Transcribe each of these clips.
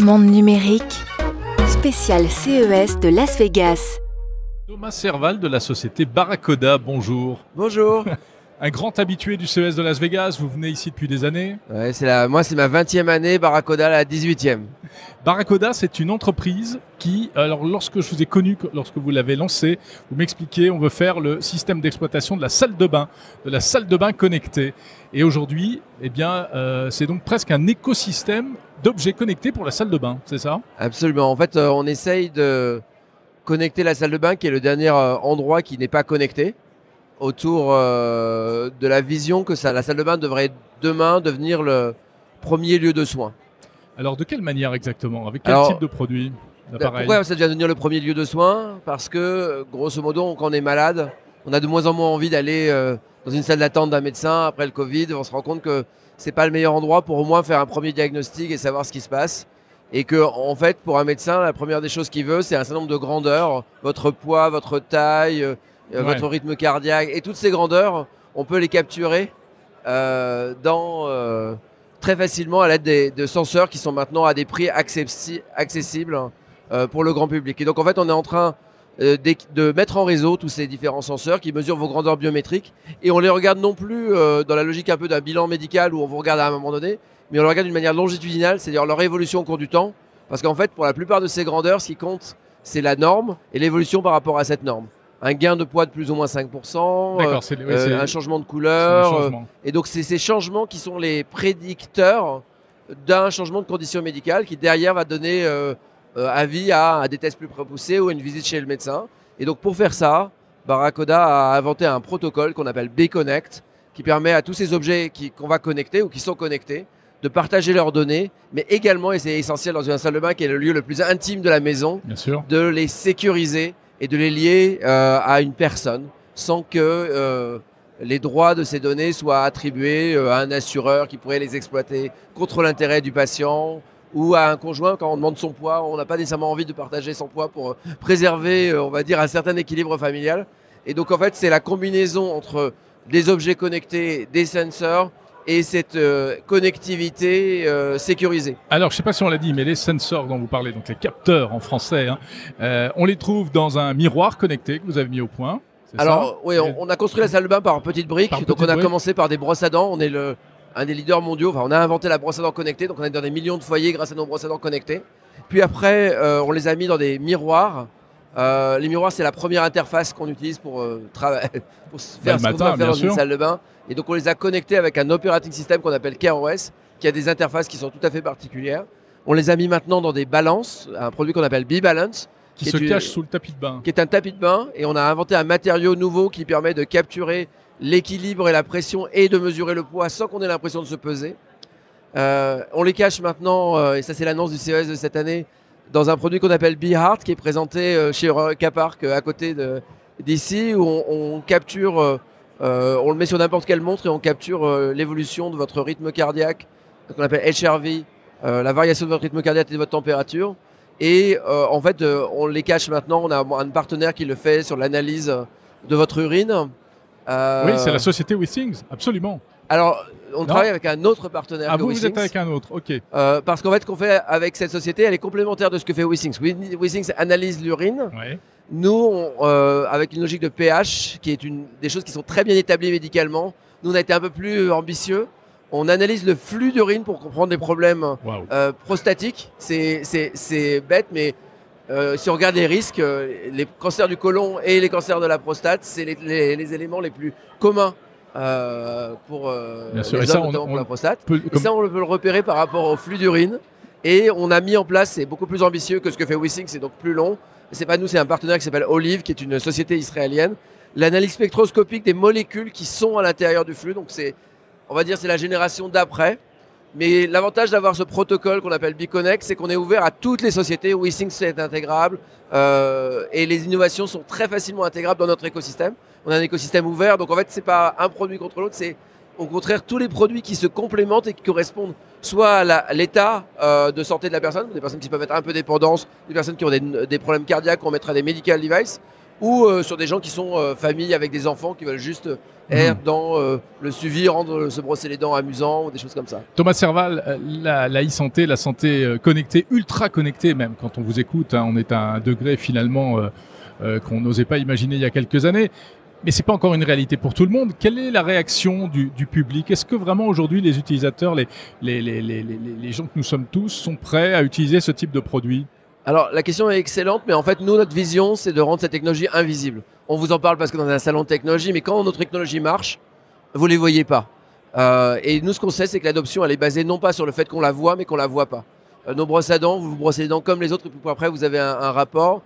Monde numérique, spécial CES de Las Vegas. Thomas Serval de la société Barracoda, bonjour. Bonjour. Un grand habitué du CES de Las Vegas, vous venez ici depuis des années Ouais, c'est la, moi, c'est ma 20e année, Barracoda la 18e. Barracoda, c'est une entreprise qui, alors lorsque je vous ai connu, lorsque vous l'avez lancé, vous m'expliquez, on veut faire le système d'exploitation de la salle de bain, de la salle de bain connectée. Et aujourd'hui, eh bien, euh, c'est donc presque un écosystème d'objets connectés pour la salle de bain, c'est ça? Absolument. En fait, euh, on essaye de connecter la salle de bain, qui est le dernier euh, endroit qui n'est pas connecté, autour euh, de la vision que ça, la salle de bain devrait demain devenir le premier lieu de soins. Alors de quelle manière exactement? Avec quel Alors, type de produit? d'appareil Pourquoi ça devient devenir le premier lieu de soins? Parce que, grosso modo, quand on est malade, on a de moins en moins envie d'aller dans une salle d'attente d'un médecin après le Covid. On se rend compte que c'est pas le meilleur endroit pour au moins faire un premier diagnostic et savoir ce qui se passe. Et que, en fait, pour un médecin, la première des choses qu'il veut, c'est un certain nombre de grandeurs, votre poids, votre taille, euh, Ouais. votre rythme cardiaque, et toutes ces grandeurs, on peut les capturer euh, dans euh, très facilement à l'aide des- de senseurs qui sont maintenant à des prix accessi- accessibles pour le grand public. Et donc en fait, on est en train euh, de mettre en réseau tous ces différents senseurs qui mesurent vos grandeurs biométriques et on les regarde non plus euh, dans la logique un peu d'un bilan médical où on vous regarde à un moment donné, mais on les regarde d'une manière longitudinale, c'est-à-dire leur évolution au cours du temps. Parce qu'en fait, pour la plupart de ces grandeurs, ce qui compte, c'est la norme et l'évolution par rapport à cette norme. Un gain de poids de plus ou moins 5%, euh, euh, un changement de couleur, euh, et donc, c'est ces changements qui sont les prédicteurs d'un changement de condition médicale qui, derrière, va donner avis à, à des tests plus poussés ou à une visite chez le médecin. Et donc, pour faire ça, Barracoda a inventé un protocole qu'on appelle B-Connect qui permet à tous ces objets qui- qu'on va connecter ou qui sont connectés de partager leurs données, mais également, et c'est essentiel dans une salle de bain qui est le lieu le plus intime de la maison, Bien sûr. de les sécuriser et de les lier euh, à une personne sans que euh, les droits de ces données soient attribués euh, à un assureur qui pourrait les exploiter contre l'intérêt du patient ou à un conjoint quand on demande son poids. On n'a pas nécessairement envie de partager son poids pour euh, préserver, euh, on va dire, un certain équilibre familial. Et donc en fait, c'est la combinaison entre des objets connectés, des sensors et cette euh, connectivité euh, sécurisée. Alors, je ne sais pas si on l'a dit, mais les sensors dont vous parlez, donc les capteurs en français, hein, euh, on les trouve dans un miroir connecté que vous avez mis au point. c'est ça? Alors, oui, on, on a construit la salle de bain par petites briques. Par donc, on a commencé par des brosses à dents. On est le, un des leaders mondiaux. Enfin, on a inventé la brosse à dents connectée. Donc, on est dans des millions de foyers grâce à nos brosses à dents connectées. Puis après, euh, on les a mis dans des miroirs. Euh, les miroirs, c'est la première interface qu'on utilise pour, euh, pour faire ce qu'on doit faire dans une salle de bain. Et donc, on les a connectés avec un operating system qu'on appelle CareOS, qui a des interfaces qui sont tout à fait particulières. On les a mis maintenant dans des balances, un produit qu'on appelle B-Balance, Qui qui se une- cache sous le tapis de bain. qui est un tapis de bain et on a inventé un matériau nouveau qui permet de capturer l'équilibre et la pression et de mesurer le poids sans qu'on ait l'impression de se peser. Euh, on les cache maintenant, euh, et ça c'est l'annonce du CES de cette année, dans un produit qu'on appelle Be Heart qui est présenté euh, chez Capark à côté d'ici où on, on capture, euh, euh, on le met sur n'importe quelle montre et on capture euh, l'évolution de votre rythme cardiaque, qu'on appelle HRV, euh, la variation de votre rythme cardiaque et de votre température. Et euh, en fait, euh, on les cache maintenant. On a un partenaire qui le fait sur l'analyse de votre urine. Euh, Oui, c'est la société Withings, absolument. Alors, on Non. travaille avec un autre partenaire Ah, que vous, vous êtes avec un autre, ok. Euh, parce qu'en fait, ce qu'on fait avec cette société, elle est complémentaire de ce que fait Withings. Wi- Withings analyse l'urine. Ouais. Nous, on, euh, avec une logique de pH, qui est une des choses qui sont très bien établies médicalement, nous, on a été un peu plus ambitieux. On analyse le flux d'urine pour comprendre les problèmes euh, prostatiques. C'est- bête, mais euh, si on regarde les risques, euh, les cancers du côlon et les cancers de la prostate, c'est les, les- les éléments les plus communs pour les ça, hommes, on- notamment pour on la prostate. Et ça, on peut le repérer par rapport au flux d'urine. Et on a mis en place, c'est beaucoup plus ambitieux que ce que fait Wissing, c'est donc plus long. C'est pas nous, c'est un partenaire qui s'appelle Olive, qui est une société israélienne. L'analyse spectroscopique des molécules qui sont à l'intérieur du flux, donc c'est, on va dire, c'est la génération d'après. Mais l'avantage d'avoir ce protocole qu'on appelle Biconnect, c'est qu'on est ouvert à toutes les sociétés. Wissing, c'est intégrable. euh, et les innovations sont très facilement intégrables dans notre écosystème. On a un écosystème ouvert, donc en fait, c'est pas un produit contre l'autre, c'est au contraire tous les produits qui se complémentent et qui correspondent soit à l'état euh, de santé de la personne, des personnes qui peuvent être un peu dépendantes, des personnes qui ont des, des problèmes cardiaques, on mettra des medical devices, ou euh, sur des gens qui sont euh, familles avec des enfants qui veulent juste être dans euh, le suivi, rendre se brosser les dents amusant ou des choses comme ça. Thomas Serval, la, la e-santé, la santé connectée, ultra connectée même, quand on vous écoute, hein, on est à un degré finalement qu'on n'osait pas imaginer il y a quelques années. Mais c'est pas encore une réalité pour tout le monde. Quelle est la réaction du, du public? Est-ce que vraiment aujourd'hui les utilisateurs, les, les, les, les, les, les gens que nous sommes tous, sont prêts à utiliser ce type de produit? Alors la question est excellente, mais en fait nous notre vision c'est de rendre cette technologie invisible. On vous en parle parce que dans un salon de technologie, mais quand notre technologie marche, vous les voyez pas. Euh, et nous ce qu'on sait c'est que l'adoption elle est basée non pas sur le fait qu'on la voit, mais qu'on la voit pas. Euh, nos brosses à dents, vous vous brossez les dents comme les autres, et puis après vous avez un, rapport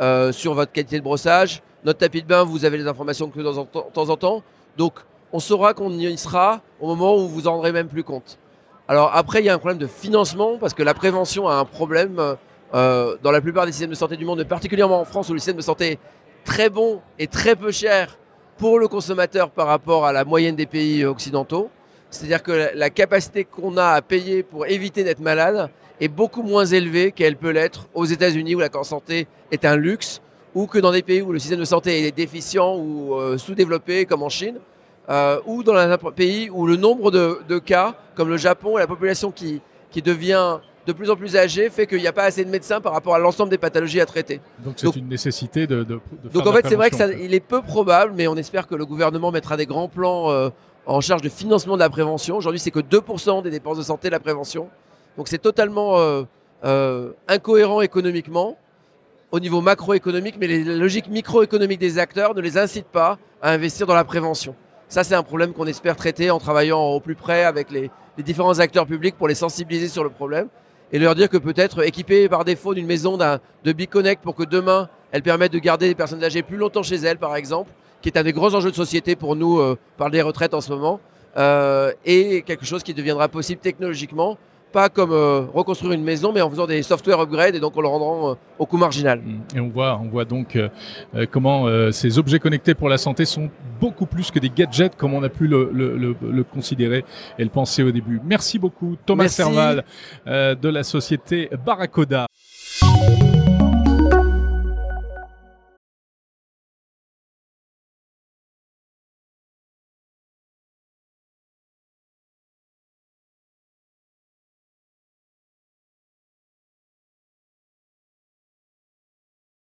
euh, sur votre qualité de brossage. Notre tapis de bain, vous avez les informations que de temps en temps- de temps en temps. Donc on saura qu'on y sera au moment où vous vous en rendrez même plus compte. Alors après, il y a un problème de financement parce que la prévention a un problème euh, dans la plupart des systèmes de santé du monde, mais particulièrement en France où le système de santé est très bon et très peu cher pour le consommateur par rapport à la moyenne des pays occidentaux. C'est-à-dire que la- capacité qu'on a à payer pour éviter d'être malade est beaucoup moins élevée qu'elle peut l'être aux États-Unis où la santé est un luxe ou que dans des pays où le système de santé est déficient ou euh, sous-développé comme en Chine euh, ou dans un pays où le nombre de, de cas, comme le Japon, et la population qui, qui devient de plus en plus âgée, fait qu'il n'y a pas assez de médecins par rapport à l'ensemble des pathologies à traiter. Donc c'est une nécessité de, de, Donc en fait, c'est vrai que ça, il est peu probable, mais on espère que le gouvernement mettra des grands plans euh, en charge de financement de la prévention. Aujourd'hui, c'est que 2% des dépenses de santé la prévention. Donc c'est totalement euh, euh, incohérent économiquement au niveau macroéconomique, mais les logiques microéconomiques des acteurs ne les incitent pas à investir dans la prévention. Ça, c'est un problème qu'on espère traiter en travaillant au plus près avec les, les différents acteurs publics pour les sensibiliser sur le problème et leur dire que peut-être équipé par défaut d'une maison d'un- de Big Connect pour que demain elle permette de garder les personnes âgées plus longtemps chez elles, par exemple, qui est un des gros enjeux de société pour nous euh, par les retraites en ce moment, euh, et quelque chose qui deviendra possible technologiquement, pas comme euh, reconstruire une maison, mais en faisant des software upgrades et donc en le rendant euh, au coût marginal. Mm. Et on voit, on voit donc euh, euh, comment ces objets connectés pour la santé sont beaucoup plus que des gadgets comme on a pu le, le- le- le considérer et le penser au début. Merci beaucoup Thomas. Serval de la société Barracoda.